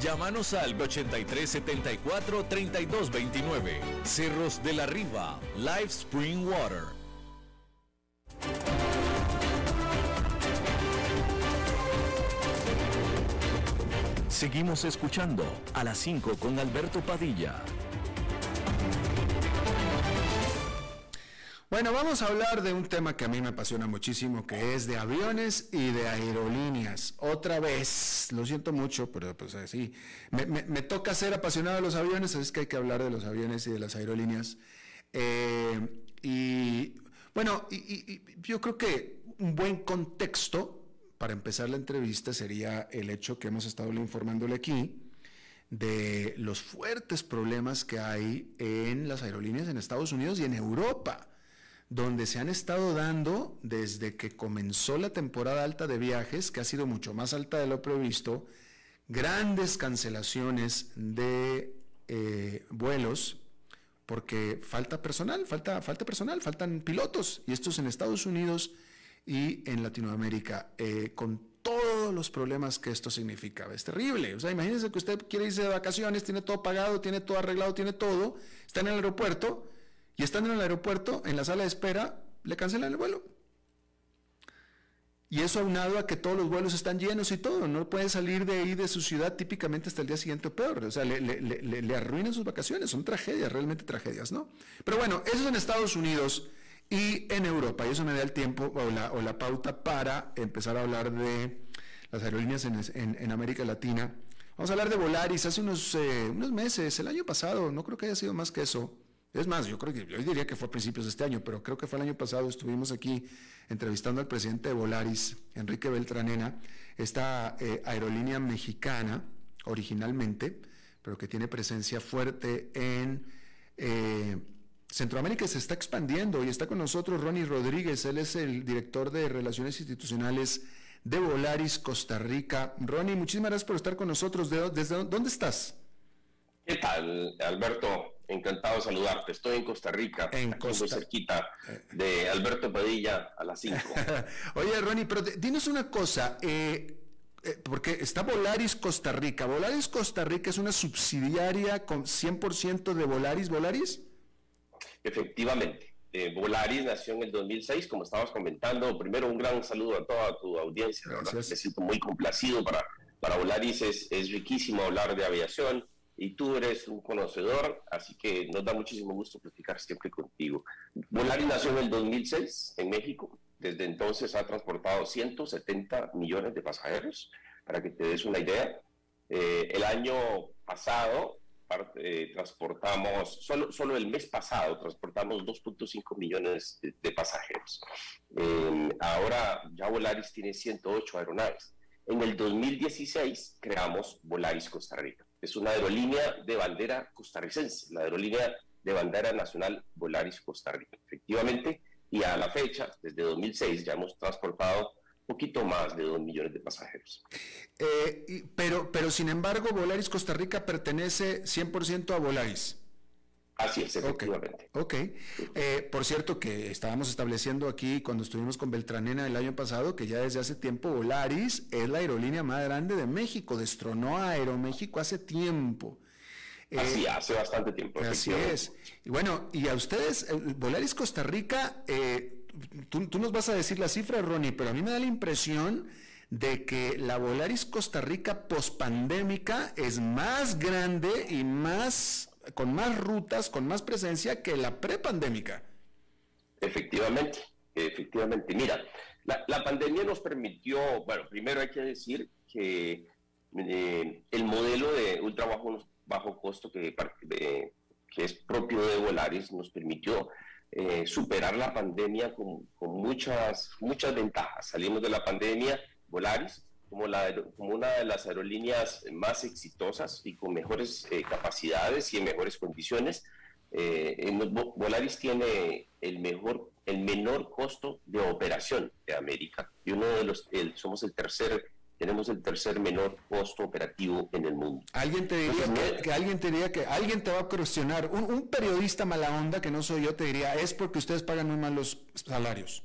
Llámanos al 8374 3229. Cerros de la Riva, Live Spring Water. Seguimos escuchando a las 5 con Alberto Padilla.
Bueno, vamos a hablar de un tema que a mí me apasiona muchísimo, que es de aviones y de aerolíneas. Otra vez, lo siento mucho, pero pues así, me, toca ser apasionado de los aviones, es que hay que hablar de los aviones y de las aerolíneas. Eh, y bueno, y, yo creo que un buen contexto para empezar la entrevista sería el hecho que hemos estado informándole aquí de los fuertes problemas que hay en las aerolíneas en Estados Unidos y en Europa donde se han estado dando desde que comenzó la temporada alta de viajes, que ha sido mucho más alta de lo previsto, grandes cancelaciones de eh, vuelos, porque falta personal, falta, falta personal, faltan pilotos, y esto es en Estados Unidos y en Latinoamérica, eh, con todos los problemas que esto significa. Es terrible. O sea, imagínense que usted quiere irse de vacaciones, tiene todo pagado, tiene todo arreglado, tiene todo, está en el aeropuerto y estando en el aeropuerto, en la sala de espera, le cancelan el vuelo. Y eso aunado a que todos los vuelos están llenos y todo, no puede salir de ahí de su ciudad típicamente hasta el día siguiente o peor, o sea, le, arruinan sus vacaciones, son tragedias, realmente tragedias, ¿no? Pero bueno, eso es en Estados Unidos y en Europa, y eso me da el tiempo o la, o la pauta para empezar a hablar de las aerolíneas en, América Latina. Vamos a hablar de Volaris, hace unos, eh, unos meses, el año pasado, no creo que haya sido más que eso, Es más, yo creo que yo diría que fue a principios de este año, pero creo que fue el año pasado, estuvimos aquí entrevistando al presidente de Volaris, Enrique Beltranena, esta eh, aerolínea mexicana originalmente, pero que tiene presencia fuerte en eh, Centroamérica se está expandiendo y está con nosotros Ronnie Rodríguez, él es el director de Relaciones Institucionales de Volaris Costa Rica. Ronnie, muchísimas gracias por estar con nosotros. ¿Desde dónde estás?
¿Qué tal, Alberto? Encantado de saludarte. Estoy en Costa Rica, en Costa... muy cerquita de Alberto Padilla a las 5.
Oye, Ronnie, pero dinos una cosa, eh, eh, porque está Volaris Costa Rica. ¿Volaris Costa Rica es una subsidiaria con 100% de Volaris Volaris?
Efectivamente. Eh, Volaris nació en el 2006, como estabas comentando. Primero, un gran saludo a toda tu audiencia. Me siento muy complacido. Para, para Volaris es, es riquísimo hablar de aviación y tú eres un conocedor, así que nos da muchísimo gusto platicar siempre contigo. Volaris nació en el 2006 en México, desde entonces ha transportado 170 millones de pasajeros, para que te des una idea. Eh, el año pasado eh, transportamos, solo, solo el mes pasado transportamos 2.5 millones de, pasajeros. Eh, ahora ya Volaris tiene 108 aeronaves. En el 2016 creamos Volaris Costa Rica es una aerolínea de bandera costarricense, la aerolínea de bandera nacional Volaris Costa Rica. Efectivamente, y a la fecha, desde 2006, ya hemos transportado poquito más de 2 millones de pasajeros.
Eh, pero, pero, sin embargo, Volaris Costa Rica pertenece 100% a Volaris.
Así es, efectivamente.
Ok. Eh, por cierto, que estábamos estableciendo aquí cuando estuvimos con Beltranena el año pasado que ya desde hace tiempo Volaris es la aerolínea más grande de México, destronó a Aeroméxico hace tiempo.
así, eh, hace bastante tiempo.
Así es. Y bueno, y a ustedes, Volaris Costa Rica, eh, tú, tú nos vas a decir la cifra, Ronnie, pero a mí me da la impresión de que la Volaris Costa Rica pospandémica es más grande y más con más rutas, con más presencia que la prepandémica.
Efectivamente, efectivamente. Mira, la, pandemia nos permitió, bueno, primero hay que decir que eh, el modelo de ultra bajo, bajo costo que, que es propio de Volaris nos permitió eh, superar la pandemia con, con, muchas, muchas ventajas. Salimos de la pandemia, Volaris como, la, como una de las aerolíneas más exitosas y con mejores eh, capacidades y en mejores condiciones. Eh, Volaris tiene el mejor, el menor costo de operación de América y uno de los, somos el tercer, tenemos el tercer menor costo operativo en el mundo.
Alguien te diría que, alguien te diría que alguien te va a cuestionar, un, un periodista mala onda que no soy yo te diría es porque ustedes pagan muy mal los salarios.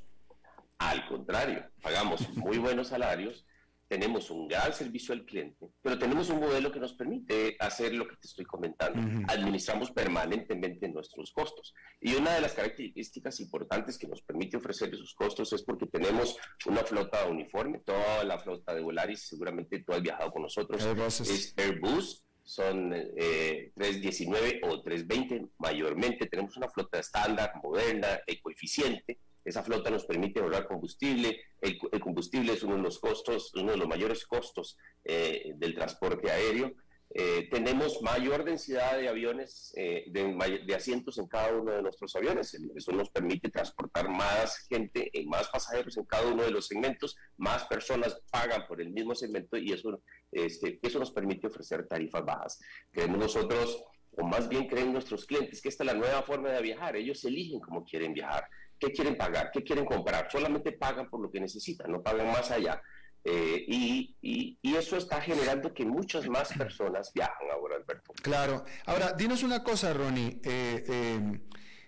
Al contrario, pagamos muy buenos salarios tenemos un gran servicio al cliente, pero tenemos un modelo que nos permite hacer lo que te estoy comentando. Administramos permanentemente nuestros costos. Y una de las características importantes que nos permite ofrecer esos costos es porque tenemos una flota uniforme. Toda la flota de Volaris, seguramente tú has viajado con nosotros, es Airbus. Son 319 eh, o 320 mayormente. Tenemos una flota estándar, moderna, ecoeficiente esa flota nos permite ahorrar combustible. El, combustible es uno de los costos, uno de los mayores costos eh, del transporte aéreo. Eh, tenemos mayor densidad de aviones, eh, de, asientos en cada uno de nuestros aviones. Eso nos permite transportar más gente, más pasajeros en cada uno de los segmentos, más personas pagan por el mismo segmento y eso, este, eso nos permite ofrecer tarifas bajas. Creemos nosotros, o más bien creen nuestros clientes, que esta es la nueva forma de viajar. Ellos eligen cómo quieren viajar. ¿Qué quieren pagar? ¿Qué quieren comprar? Solamente pagan por lo que necesitan, no pagan más allá. Eh, y, y, eso está generando que muchas más personas viajan ahora, Alberto.
Claro. Ahora, dinos una cosa, Ronnie. Eh, eh,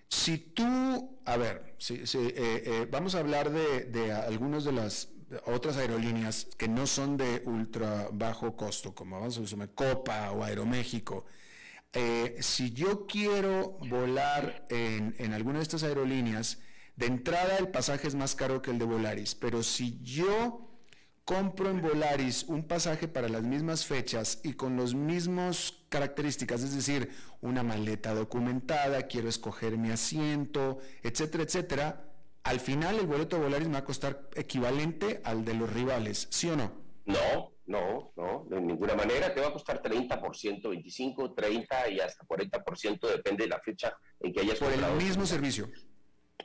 si tú, a ver, si, vamos a hablar de, de algunas de las otras aerolíneas que no son de ultra bajo costo, como vamos a decir, Copa o Aeroméxico. si yo quiero volar en, en alguna de estas aerolíneas, de entrada el pasaje es más caro que el de Volaris, pero si yo compro en Volaris un pasaje para las mismas fechas y con las mismas características, es decir, una maleta documentada, quiero escoger mi asiento, etcétera, etcétera, al final el boleto de Volaris me va a costar equivalente al de los rivales, ¿sí o no?
No, no, no, de ninguna manera. Te va a costar 30%, 25, 30 y hasta 40%, depende de la fecha en que hayas
Por el mismo servicio.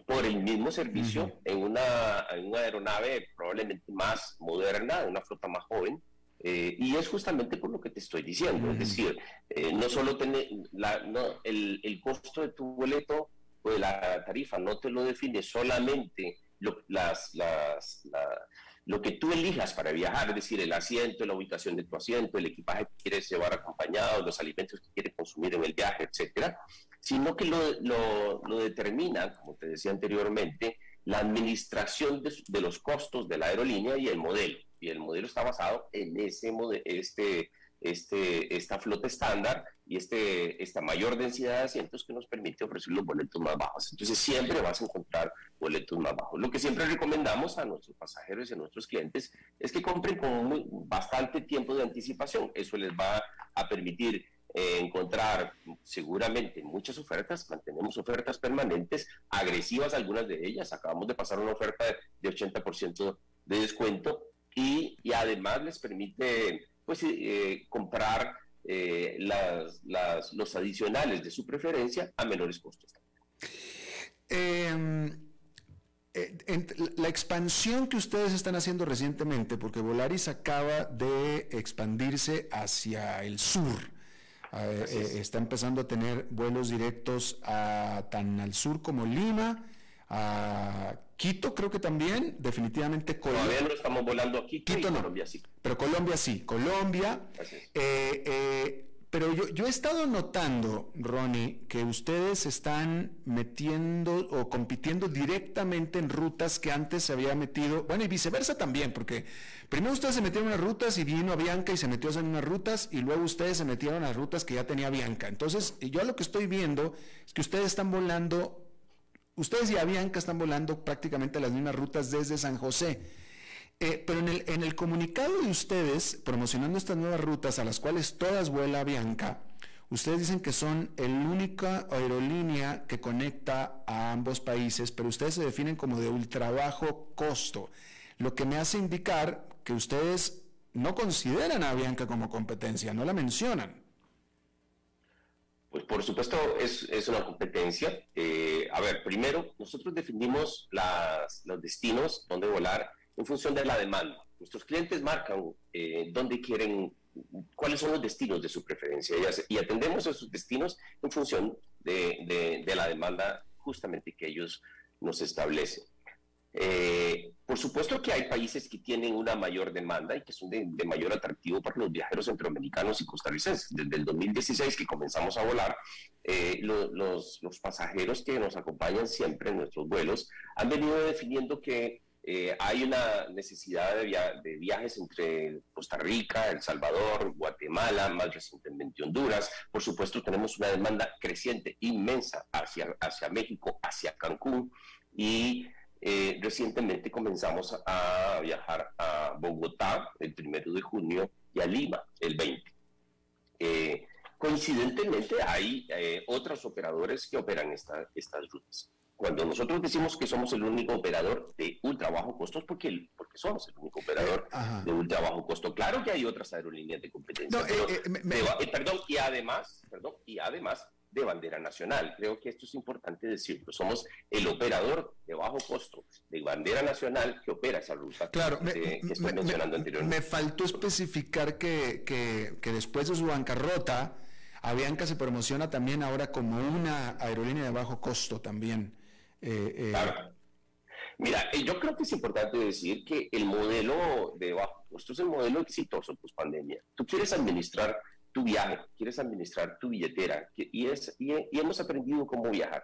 Por el mismo servicio, en, una, en una aeronave probablemente más moderna, una flota más joven, eh, y es justamente por lo que te estoy diciendo, es decir, eh, no solo tener la, no, el, el, costo de tu boleto o de la tarifa no te lo define solamente lo, las, las, lo que tú elijas para viajar, es decir, el asiento, la ubicación de tu asiento, el equipaje que quieres llevar acompañado, los alimentos que quieres consumir en el viaje, etcétera, sino que lo, lo, lo determina, como te decía anteriormente, la administración de, de los costos de la aerolínea y el modelo y el modelo está basado en ese este, este, esta flota estándar y este, esta mayor densidad de asientos que nos permite ofrecer los boletos más bajos. Entonces siempre vas a encontrar boletos más bajos. Lo que siempre recomendamos a nuestros pasajeros y a nuestros clientes es que compren con bastante tiempo de anticipación. Eso les va a permitir eh, encontrar seguramente muchas ofertas, mantenemos ofertas permanentes, agresivas algunas de ellas, acabamos de pasar una oferta de 80% de descuento y, y además les permite pues, eh, comprar eh, las, las, los adicionales de su preferencia a menores costos.
Em, la expansión que ustedes están haciendo recientemente, porque Volaris acaba de expandirse hacia el sur, está empezando a tener vuelos directos a, tan al sur como Lima, a Quito creo que también, definitivamente
Colombia. Todavía no estamos volando aquí, Quito, no, Colombia sí.
Pero Colombia sí, Colombia. Eh, eh, pero yo, yo, he estado notando, Ronnie, que ustedes están metiendo o compitiendo directamente en rutas que antes se había metido, bueno, y viceversa también, porque primero ustedes se metieron en unas rutas y vino a Bianca y se metió en unas rutas, y luego ustedes se metieron en las rutas que ya tenía Bianca. Entonces, yo lo que estoy viendo es que ustedes están volando Ustedes y Avianca están volando prácticamente las mismas rutas desde San José. Eh, pero en el, comunicado de ustedes, promocionando estas nuevas rutas a las cuales todas vuela Avianca, ustedes dicen que son el única aerolínea que conecta a ambos países, pero ustedes se definen como de ultra bajo costo, lo que me hace indicar que ustedes no consideran a Avianca como competencia, no la mencionan.
Pues por supuesto es, es una competencia. Eh, a ver, primero, nosotros definimos las, los destinos donde volar en función de la demanda. Nuestros clientes marcan eh, dónde quieren, cuáles son los destinos de su preferencia y, atendemos esos destinos en función de, de, de la demanda justamente que ellos nos establecen. Eh, por supuesto que hay países que tienen una mayor demanda y que son de, mayor atractivo para los viajeros centroamericanos y costarricenses. Desde el 2016 que comenzamos a volar, eh, los, los, pasajeros que nos acompañan siempre en nuestros vuelos han venido definiendo que eh, hay una necesidad de, viajes entre Costa Rica, El Salvador, Guatemala, más recientemente Honduras. Por supuesto, tenemos una demanda creciente, inmensa hacia, hacia México, hacia Cancún y eh, recientemente comenzamos a viajar a Bogotá el primero de junio y a Lima el 20. Eh, coincidentemente hay eh, otros operadores que operan estas rutas. Cuando nosotros decimos que somos el único operador de ultra bajo costo, porque, porque somos el único operador de ultra bajo costo. Claro que hay otras aerolíneas de competencia. perdón, y además, perdón, y además de bandera nacional. Creo que esto es importante decirlo. Somos el operador de bajo costo de bandera nacional que opera esa ruta
claro, que, me, estoy mencionando anteriormente. Me faltó especificar que, que, después de su bancarrota, Avianca se promociona también ahora como una aerolínea de bajo costo también.
Eh, eh, claro. Mira, eh, yo creo que es importante decir que el modelo de bajo costo es el modelo exitoso post pandemia. Tú quieres administrar tu viaje, quieres administrar tu billetera y, es, y, hemos aprendido cómo viajar.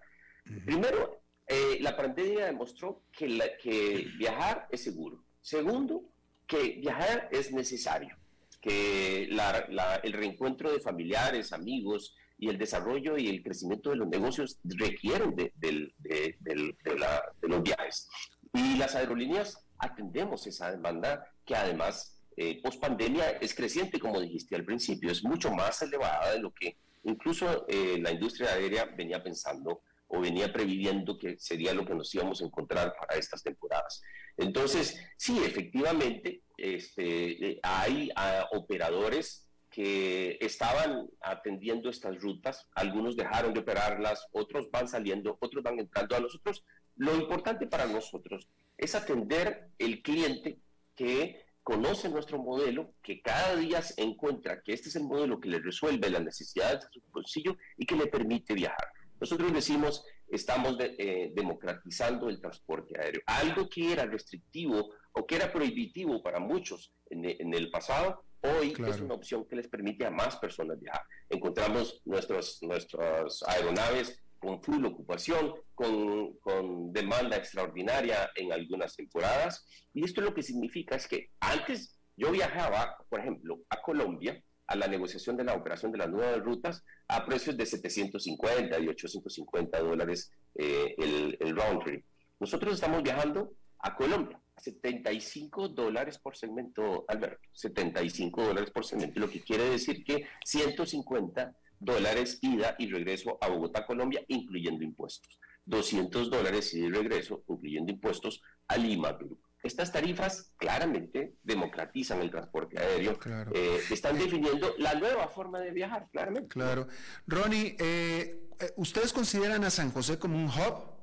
Primero, eh, la pandemia demostró que, la, que viajar es seguro. Segundo, que viajar es necesario, que la, el reencuentro de familiares, amigos y el desarrollo y el crecimiento de los negocios requieren de, de, de los viajes. Y las aerolíneas atendemos esa demanda que además eh, post pandemia es creciente, como dijiste al principio, es mucho más elevada de lo que incluso eh, la industria aérea venía pensando o venía previendo que sería lo que nos íbamos a encontrar para estas temporadas. Entonces, sí, efectivamente, este, hay ah, operadores que estaban atendiendo estas rutas, algunos dejaron de operarlas, otros van saliendo, otros van entrando a nosotros. Lo importante para nosotros es atender el cliente que conoce nuestro modelo, que cada día se encuentra que este es el modelo que le resuelve las necesidades de su bolsillo y que le permite viajar. Nosotros decimos, estamos eh, democratizando el transporte aéreo. Algo que era restrictivo o que era prohibitivo para muchos en, el pasado, hoy es una opción que les permite a más personas viajar. Encontramos nuestros, nuestras aeronaves con full ocupación, con, con, demanda extraordinaria en algunas temporadas. Y esto lo que significa es que antes yo viajaba, por ejemplo, a Colombia a la negociación de la operación de las nuevas rutas a precios de 750 y 850 dólares eh, el, el round trip. Nosotros estamos viajando a Colombia 75 dólares por segmento, Alberto, 75 dólares por segmento, lo que quiere decir que 150 dólares ida y regreso a Bogotá, Colombia, incluyendo impuestos. 200 dólares ida y regreso, incluyendo impuestos, a Lima, Perú. Estas tarifas claramente democratizan el transporte aéreo, eh, están definiendo la nueva forma de viajar, claramente.
Claro. Ronnie, eh, eh, ¿ustedes consideran a San José como un hub?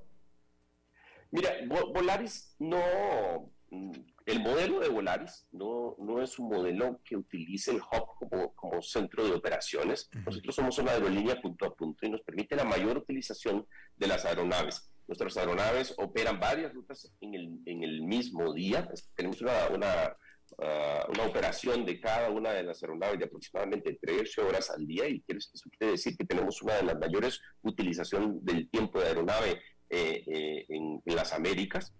Mira, Volaris no, mm, el modelo de Volaris no, no es un modelo que utilice el hub como, centro de operaciones. Nosotros somos una aerolínea punto a punto y nos permite la mayor utilización de las aeronaves. Nuestras aeronaves operan varias rutas en el, en el mismo día. Tenemos una, una, ah, una, operación de cada una de las aeronaves de aproximadamente 13 horas al día y eso quiere decir que tenemos una de las mayores utilización del tiempo de aeronave eh, eh, en, las Américas,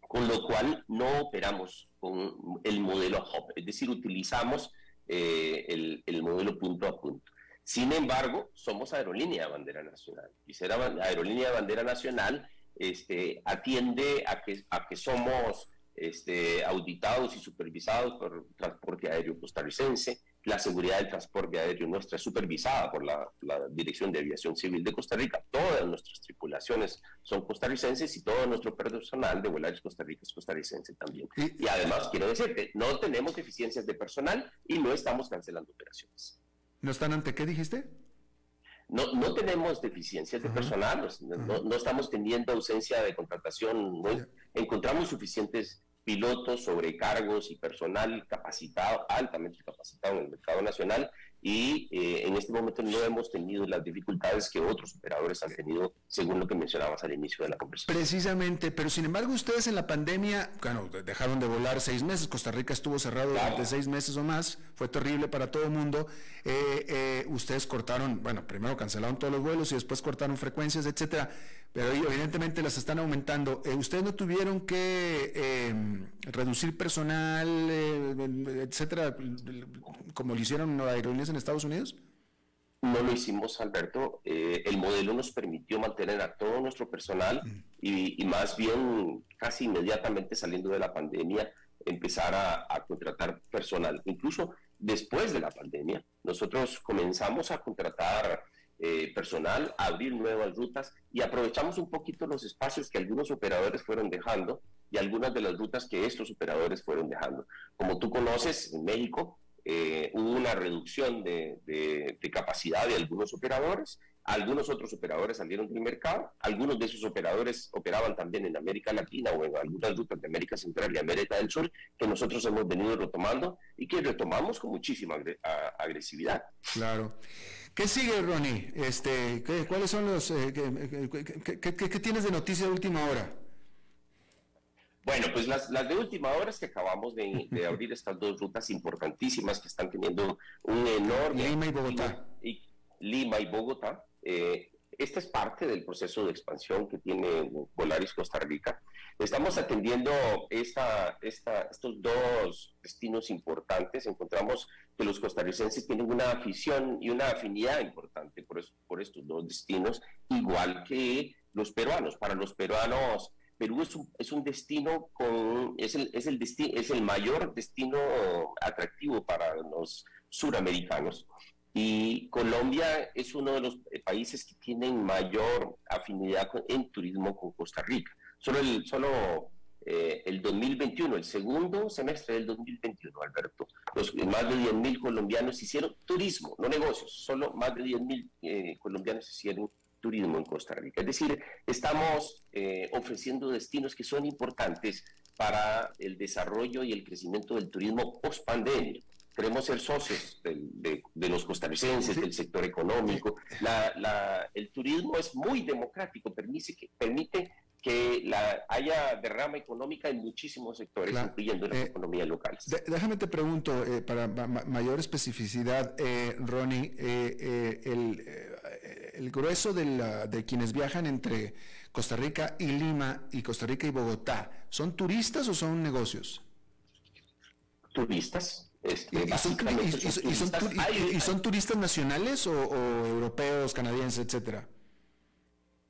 con lo cual no operamos con el modelo hub, es decir, utilizamos eh, el, el, modelo punto a punto. Sin embargo, somos aerolínea de bandera nacional y ser aerolínea de bandera nacional este, atiende a que, a que somos este, auditados y supervisados por transporte aéreo costarricense, la seguridad del transporte aéreo nuestra es supervisada por la, Dirección de Aviación Civil de Costa Rica. Todas nuestras tripulaciones son costarricenses y todo nuestro personal de Volaris Costa Rica es costarricense también. Y, además, quiero decirte, no tenemos deficiencias de personal y no estamos cancelando operaciones.
¿No están ante qué dijiste?
No, no tenemos deficiencias de personal, no, no, estamos teniendo ausencia de contratación, encontramos suficientes pilotos, sobrecargos y personal capacitado, altamente capacitado en el mercado nacional. Y eh, en este momento no hemos tenido las dificultades que otros operadores han tenido, según lo que mencionabas al inicio de la conversación.
Precisamente, pero sin embargo ustedes en la pandemia, bueno, dejaron de volar seis meses, Costa Rica estuvo cerrado durante seis meses o más, fue terrible para todo el mundo, eh, eh, ustedes cortaron, bueno, primero cancelaron todos los vuelos y después cortaron frecuencias, etcétera pero evidentemente las están aumentando. Eh, ¿Ustedes no tuvieron que em, reducir personal, eh, etcétera, como lo hicieron aerolíneas en Estados Unidos?
No lo hicimos, Alberto. Eh, el modelo nos permitió mantener a todo nuestro personal y, más bien casi inmediatamente saliendo de la pandemia empezar a contratar personal. Incluso después de la pandemia, nosotros comenzamos a contratar eh, personal, abrir nuevas rutas y aprovechamos un poquito los espacios que algunos operadores fueron dejando y algunas de las rutas que estos operadores fueron dejando. Como tú conoces, en México eh, hubo una reducción de, de, capacidad de algunos operadores, algunos otros operadores salieron del mercado, algunos de esos operadores operaban también en América Latina o en algunas rutas de América Central y América del Sur, que nosotros hemos venido retomando y que retomamos con muchísima agresividad.
Claro. ¿Qué sigue, Ronnie? Este, ¿Cuáles son los... Eh, qué, tienes de noticia de última hora?
Bueno, pues las, de última hora es que acabamos de, abrir estas dos rutas importantísimas que están teniendo un enorme...
Lima y Bogotá.
Y, Lima y Bogotá. Eh, esta es parte del proceso de expansión que tiene Volaris Costa Rica. Estamos atendiendo esta, esta, estos dos destinos importantes. Encontramos que los costarricenses tienen una afición y una afinidad importante por, por estos dos destinos, igual que los peruanos. Para los peruanos, Perú es un, es un destino con, es el, es, el destino, es el mayor destino atractivo para los suramericanos. Y Colombia es uno de los países que tienen mayor afinidad en turismo con Costa Rica. Solo, el, solo eh, el 2021, el segundo semestre del 2021, Alberto. Los, más de 10.000 colombianos hicieron turismo, no negocios, solo más de 10.000 eh, colombianos hicieron turismo en Costa Rica. Es decir, estamos eh, ofreciendo destinos que son importantes para el desarrollo y el crecimiento del turismo post pandemia. Queremos ser socios de, los costarricenses, del sector económico. el turismo es muy democrático, permite que, permite que la, haya derrama económica en muchísimos sectores, incluyendo las eh, economías locales.
déjame te pregunto, eh, para mayor especificidad, eh, Ronnie, el, el, grueso de, de, quienes viajan entre Costa Rica y Lima y Costa Rica y Bogotá, ¿son turistas o son negocios?
Turistas.
¿Y, son, turistas nacionales o, o europeos, canadienses, etcétera?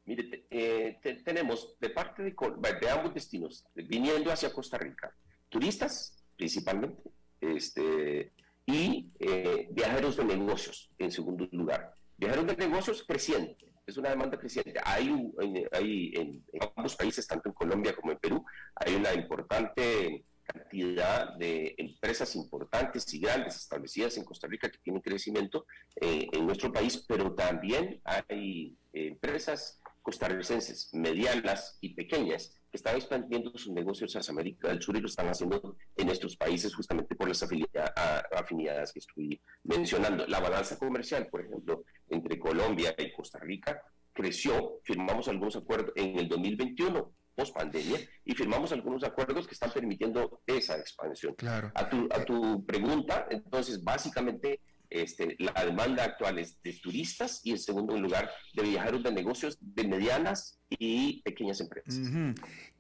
Mire, eh, tenemos de parte de, de, ambos destinos, viniendo hacia Costa Rica, turistas principalmente, este, y eh, viajeros de negocios en segundo lugar. Viajeros de negocios creciente, es una demanda creciente. Hay, hay en, ambos países, tanto en Colombia como en Perú, hay una importante cantidad de empresas importantes y grandes establecidas en Costa Rica que tienen crecimiento eh, en nuestro país, pero también hay empresas costarricenses medianas y pequeñas que están expandiendo sus negocios hacia América del Sur y lo están haciendo en estos países justamente por las afinidades que estoy mencionando. La balanza comercial, por ejemplo, entre Colombia y Costa Rica creció, firmamos algunos acuerdos en el 2021 post pandemia y firmamos algunos acuerdos que están permitiendo esa expansión.
Claro.
A tu, a tu pregunta, entonces, básicamente este, la demanda actual es de turistas y en segundo lugar de viajeros de negocios de medianas y pequeñas empresas.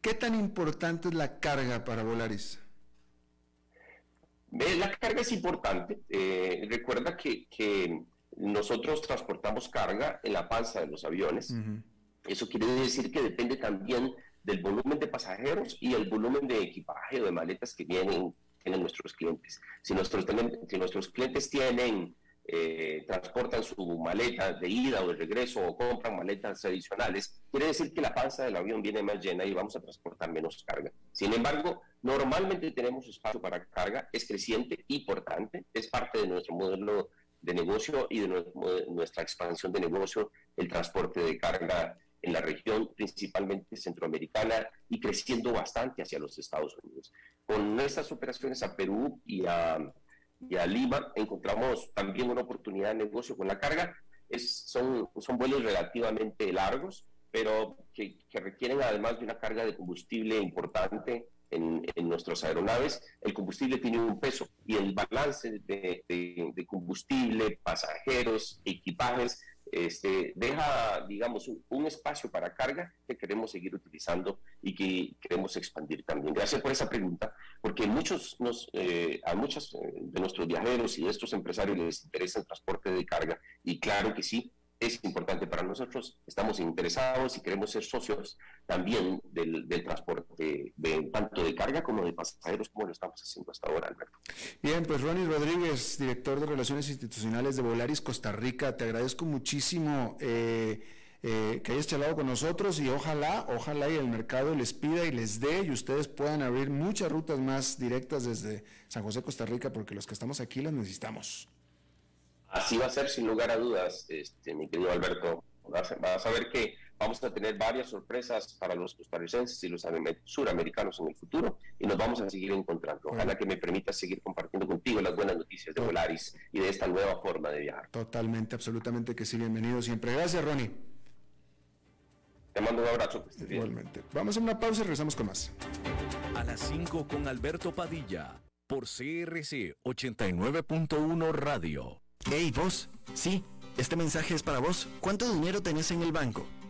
¿Qué tan importante es la carga para Volaris?
La carga es importante. Eh, recuerda que, nosotros transportamos carga en la panza de los aviones. Eso quiere decir que depende también del volumen de pasajeros y el volumen de equipaje o de maletas que vienen tienen nuestros clientes. Si nuestros, clientes tienen, eh, transportan su maleta de ida o de regreso o compran maletas adicionales, quiere decir que la panza del avión viene más llena y vamos a transportar menos carga. Sin embargo, normalmente tenemos espacio para carga, es creciente, importante, es parte de nuestro modelo de negocio y de nuestra expansión de negocio, el transporte de carga en la región principalmente centroamericana y creciendo bastante hacia los Estados Unidos. Con estas operaciones a Perú y a, Lima encontramos también una oportunidad de negocio con la carga. Es, son, son vuelos relativamente largos, pero que, requieren además de una carga de combustible importante en, en, nuestras aeronaves, el combustible tiene un peso y el balance de, de, combustible, pasajeros, equipajes, este, deja, digamos, un, espacio para carga que queremos seguir utilizando y que queremos expandir también. Gracias por esa pregunta, porque muchos nos, eh, a muchos eh, de nuestros viajeros y de estos empresarios les interesa el transporte de carga y claro que sí, es importante para nosotros, estamos interesados y queremos ser socios también del, transporte tanto de carga como de pasajeros como lo estamos haciendo hasta ahora, Alberto.
Bien, pues Ronnie Rodríguez, director de Relaciones Institucionales de Volaris Costa Rica, te agradezco muchísimo eh, eh, que hayas charlado con nosotros y ojalá, ojalá y el mercado les pida y les dé y ustedes puedan abrir muchas rutas más directas desde San José, Costa Rica, porque los que estamos aquí las necesitamos.
Así va a ser sin lugar a dudas, este, mi querido Alberto. Vas a ver que vamos a tener varias sorpresas para los costarricenses y los suramericanos en el futuro y nos vamos a seguir encontrando. Ojalá que me permita seguir compartiendo contigo las buenas noticias de Volaris y de esta nueva forma de viajar.
Totalmente, absolutamente que sí. Bienvenido siempre. Gracias, Ronnie.
Te mando un abrazo.
Igualmente. Vamos a una pausa y regresamos con más.
A las 5 con Alberto Padilla por CRC 89.1 Radio.
Hey, vos. Sí, este mensaje es para vos. ¿Cuánto dinero tenés en el banco?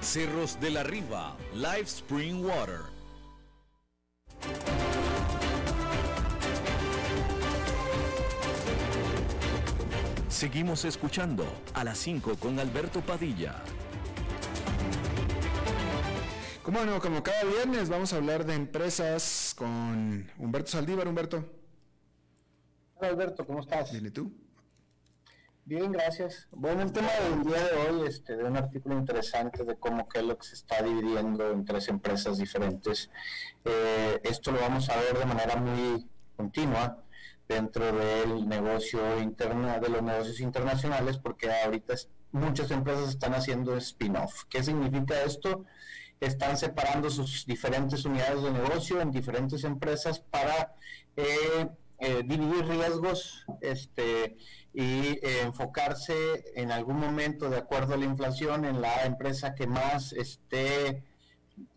Cerros de la Riva, Live Spring Water. Seguimos escuchando a las 5 con Alberto Padilla.
Como no, como cada viernes vamos a hablar de empresas con Humberto Saldívar. Humberto.
Hola Alberto, ¿cómo estás?
Bien, ¿y tú?
Bien, gracias. Bueno, el tema del día de hoy, este, de un artículo interesante de cómo Kellogg se está dividiendo en tres empresas diferentes. Eh, esto lo vamos a ver de manera muy continua dentro del negocio interno, de los negocios internacionales, porque ahorita muchas empresas están haciendo spin-off. ¿Qué significa esto? Están separando sus diferentes unidades de negocio en diferentes empresas para eh, eh, dividir riesgos, este y eh, enfocarse en algún momento, de acuerdo a la inflación, en la empresa que más esté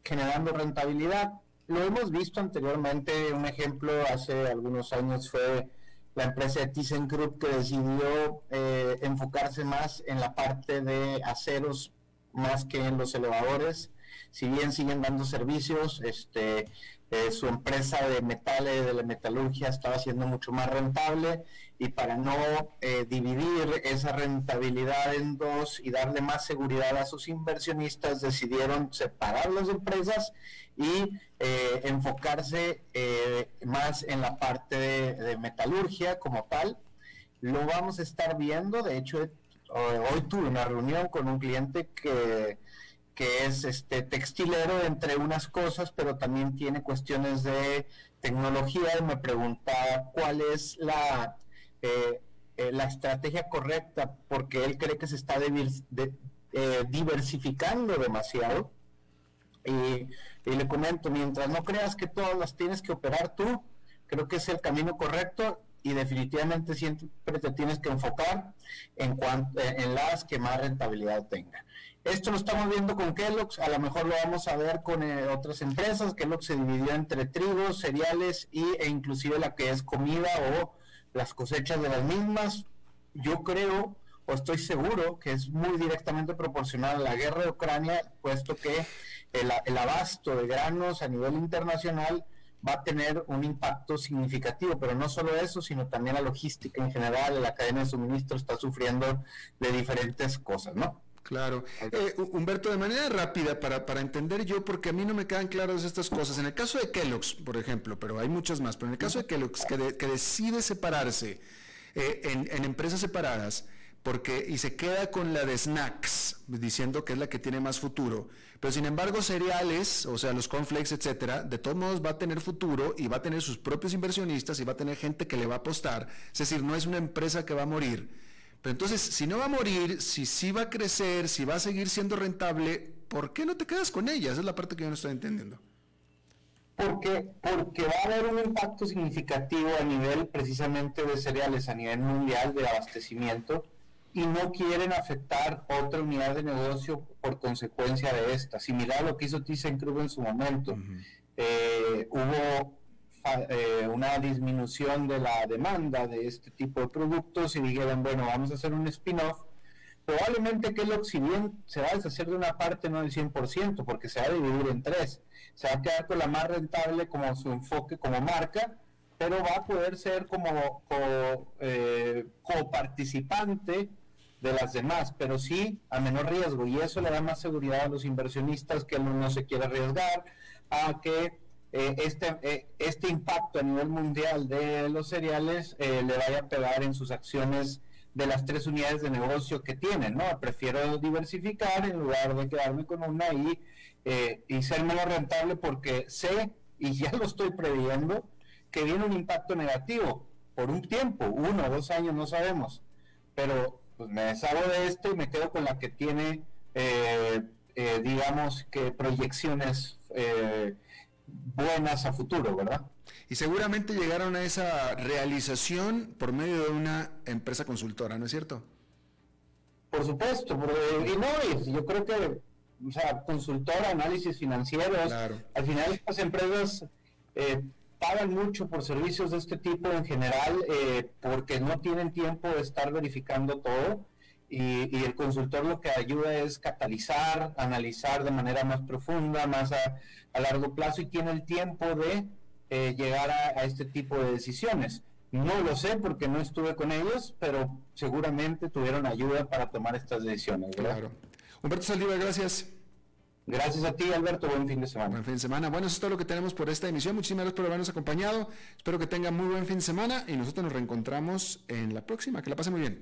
generando rentabilidad. Lo hemos visto anteriormente, un ejemplo hace algunos años fue la empresa de ThyssenKrupp que decidió eh, enfocarse más en la parte de aceros más que en los elevadores. Si bien siguen dando servicios, este, eh, su empresa de metales, de la metalurgia, estaba siendo mucho más rentable y para no eh, dividir esa rentabilidad en dos y darle más seguridad a sus inversionistas, decidieron separar las empresas y eh, enfocarse más en la parte de, metalurgia como tal. Lo vamos a estar viendo, de hecho, hoy tuve una reunión con un cliente que que es este textilero entre unas cosas, pero también tiene cuestiones de tecnología y me preguntaba cuál es la, eh, eh, la estrategia correcta, porque él cree que se está eh, diversificando demasiado. Y, le comento, mientras no creas que todas las tienes que operar tú, creo que es el camino correcto y definitivamente siempre te tienes que enfocar en, cuanto, en las que más rentabilidad tengan. Esto lo estamos viendo con Kellogg's, a lo mejor lo vamos a ver con eh, otras empresas. Kellogg se dividió entre trigos, cereales y, e inclusive la que es comida o las cosechas de las mismas. Yo creo o estoy seguro que es muy directamente proporcional a la guerra de Ucrania, puesto que el, el abasto de granos a nivel internacional va a tener un impacto significativo, pero no solo eso, sino también la logística en general, la cadena de suministro está sufriendo de diferentes cosas, ¿no?
Claro. Eh, Humberto, de manera rápida, para, para entender yo, porque a mí no me quedan claras estas cosas. En el caso de Kellogg's, por ejemplo, pero hay muchas más, pero en el caso de Kellogg's, que, que decide separarse eh, en, en, empresas separadas, porque, y se queda con la de snacks, diciendo que es la que tiene más futuro, pero sin embargo cereales, o sea, los cornflakes, etcétera, de todos modos va a tener futuro y va a tener sus propios inversionistas y va a tener gente que le va a apostar. Es decir, no es una empresa que va a morir pero entonces, si no va a morir, si sí va a crecer, si va a seguir siendo rentable, ¿por qué no te quedas con ella? Esa es la parte que yo no estoy entendiendo.
Porque, porque va a haber un impacto significativo a nivel precisamente de cereales, a nivel mundial de abastecimiento, y no quieren afectar otra unidad de negocio por consecuencia de esta. Similar a lo que hizo ThyssenKrupp en su momento. Eh, hubo eh, una disminución de la demanda de este tipo de productos y dijeron, bueno, vamos a hacer un spin-off, probablemente que si bien se va a deshacer de una parte, no del 100%, porque se va a dividir en tres. Se va a quedar con la más rentable como su enfoque como marca, pero va a poder ser como eh, coparticipante de las demás, pero sí a menor riesgo. Y eso le da más seguridad a los inversionistas que uno no se quiere arriesgar a que eh, este, eh, este impacto a nivel mundial de los cereales eh, le vaya a pegar en sus acciones de las tres unidades de negocio que tienen, ¿no? Prefiero diversificar en lugar de quedarme con una y, y ser menos rentable porque sé, y ya lo estoy previendo, que viene un impacto negativo por un tiempo, uno o dos años, no sabemos, pero pues me deshago de esto y me quedo con la que tiene, eh, eh, digamos que proyecciones eh, buenas a futuro, ¿verdad?
Y seguramente llegaron a esa realización por medio de una empresa consultora, ¿no es cierto?
Por supuesto, y no, yo creo que, o sea, consultora, análisis financieros, al final estas empresas eh, pagan mucho por servicios de este tipo en general eh, porque no tienen tiempo de estar verificando todo y, el consultor lo que ayuda es catalizar, analizar de manera más profunda, más a, largo plazo y tiene el tiempo de eh, llegar a, este tipo de decisiones. No lo sé porque no estuve con ellos, pero seguramente tuvieron ayuda para tomar estas decisiones. Claro.
Humberto Saldívar, gracias.
Gracias a ti, Alberto. Buen fin de semana.
Buen fin de semana. Bueno, eso es todo lo que tenemos por esta emisión. Muchísimas gracias por habernos acompañado. Espero que tengan muy buen fin de semana y nosotros nos reencontramos en la próxima. Que la pasen muy bien.